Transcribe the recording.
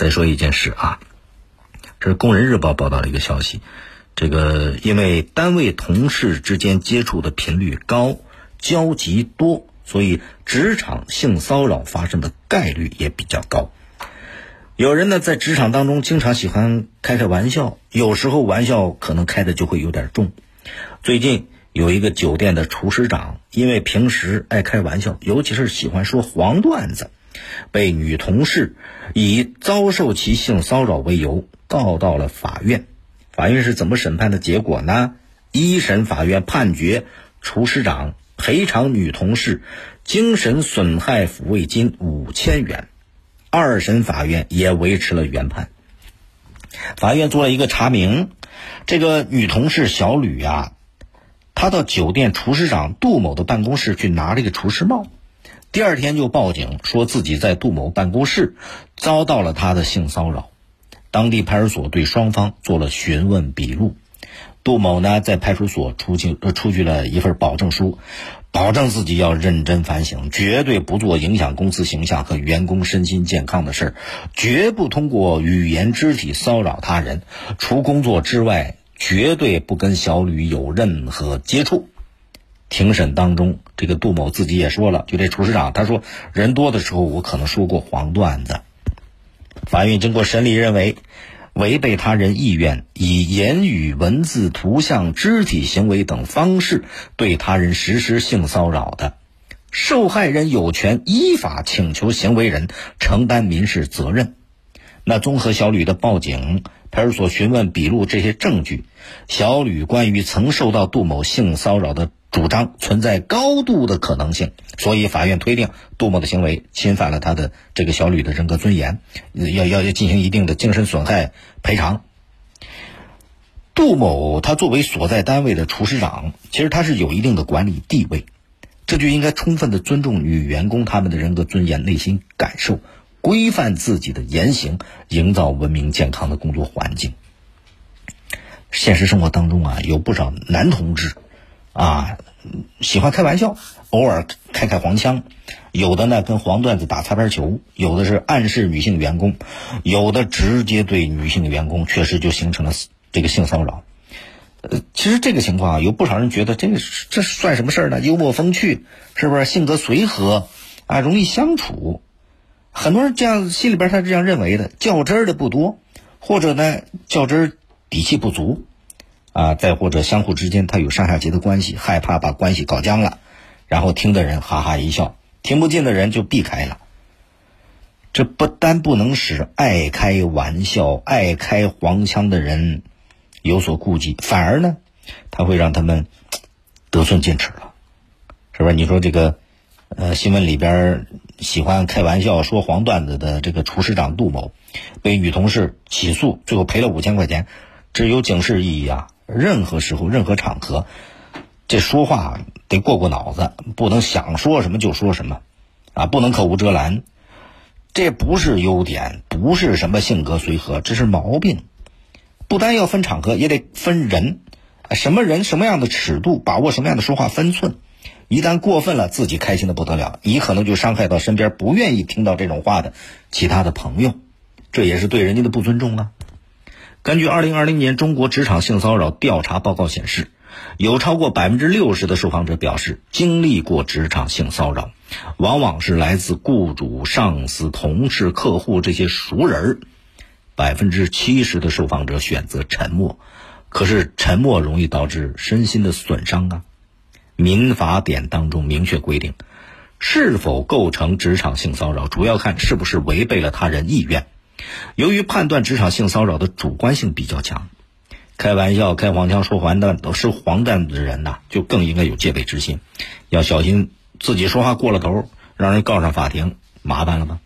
再说一件事啊，这是《工人日报》报道的一个消息，这个因为单位同事之间接触的频率高、交集多，所以职场性骚扰发生的概率也比较高。有人呢在职场当中经常喜欢开开玩笑，有时候玩笑可能开的就会有点重。最近有一个酒店的厨师长，因为平时爱开玩笑，尤其是喜欢说黄段子。被女同事以遭受其性骚扰为由告到了法院。法院是怎么审判的结果呢？一审法院判决厨师长赔偿女同事精神损害抚慰金五千元。二审法院也维持了原判。法院做了一个查明，这个女同事小吕呀，她到酒店厨师长杜某的办公室去拿了一个厨师帽。第二天就报警，说自己在杜某办公室遭到了他的性骚扰。当地派出所对双方做了询问笔录。杜某呢，在派出所出具呃出具了一份保证书，保证自己要认真反省，绝对不做影响公司形象和员工身心健康的事儿，绝不通过语言肢体骚扰他人。除工作之外，绝对不跟小吕有任何接触。庭审当中，这个杜某自己也说了，就这厨师长，他说人多的时候，我可能说过黄段子。法院经过审理认为，违背他人意愿，以言语、文字、图像、肢体行为等方式对他人实施性骚扰的，受害人有权依法请求行为人承担民事责任。那综合小吕的报警、派出所询问笔录这些证据，小吕关于曾受到杜某性骚扰的。主张存在高度的可能性，所以法院推定杜某的行为侵犯了他的这个小吕的人格尊严，要要要进行一定的精神损害赔偿。杜某他作为所在单位的厨师长，其实他是有一定的管理地位，这就应该充分的尊重女员工他们的人格尊严、内心感受，规范自己的言行，营造文明健康的工作环境。现实生活当中啊，有不少男同志。啊，喜欢开玩笑，偶尔开开黄腔，有的呢跟黄段子打擦边球，有的是暗示女性员工，有的直接对女性员工确实就形成了这个性骚扰。呃，其实这个情况啊，有不少人觉得这个这算什么事儿呢？幽默风趣，是不是性格随和啊，容易相处？很多人这样心里边他是这样认为的，较真儿的不多，或者呢较真儿底气不足。啊，再或者相互之间他有上下级的关系，害怕把关系搞僵了，然后听的人哈哈一笑，听不进的人就避开了。这不单不能使爱开玩笑、爱开黄腔的人有所顾忌，反而呢，他会让他们得寸进尺了，是不是？你说这个，呃，新闻里边喜欢开玩笑、说黄段子的这个厨师长杜某，被女同事起诉，最后赔了五千块钱，这有警示意义啊。任何时候、任何场合，这说话得过过脑子，不能想说什么就说什么，啊，不能口无遮拦。这不是优点，不是什么性格随和，这是毛病。不单要分场合，也得分人，什么人、什么样的尺度，把握什么样的说话分寸。一旦过分了，自己开心的不得了，你可能就伤害到身边不愿意听到这种话的其他的朋友，这也是对人家的不尊重啊。根据二零二零年中国职场性骚扰调查报告显示，有超过百分之六十的受访者表示经历过职场性骚扰，往往是来自雇主、上司、同事、客户这些熟人儿。百分之七十的受访者选择沉默，可是沉默容易导致身心的损伤啊。民法典当中明确规定，是否构成职场性骚扰，主要看是不是违背了他人意愿。由于判断职场性骚扰的主观性比较强，开玩笑、开黄腔、说黄段都是黄段子的人呐，就更应该有戒备之心，要小心自己说话过了头，让人告上法庭，麻烦了吧？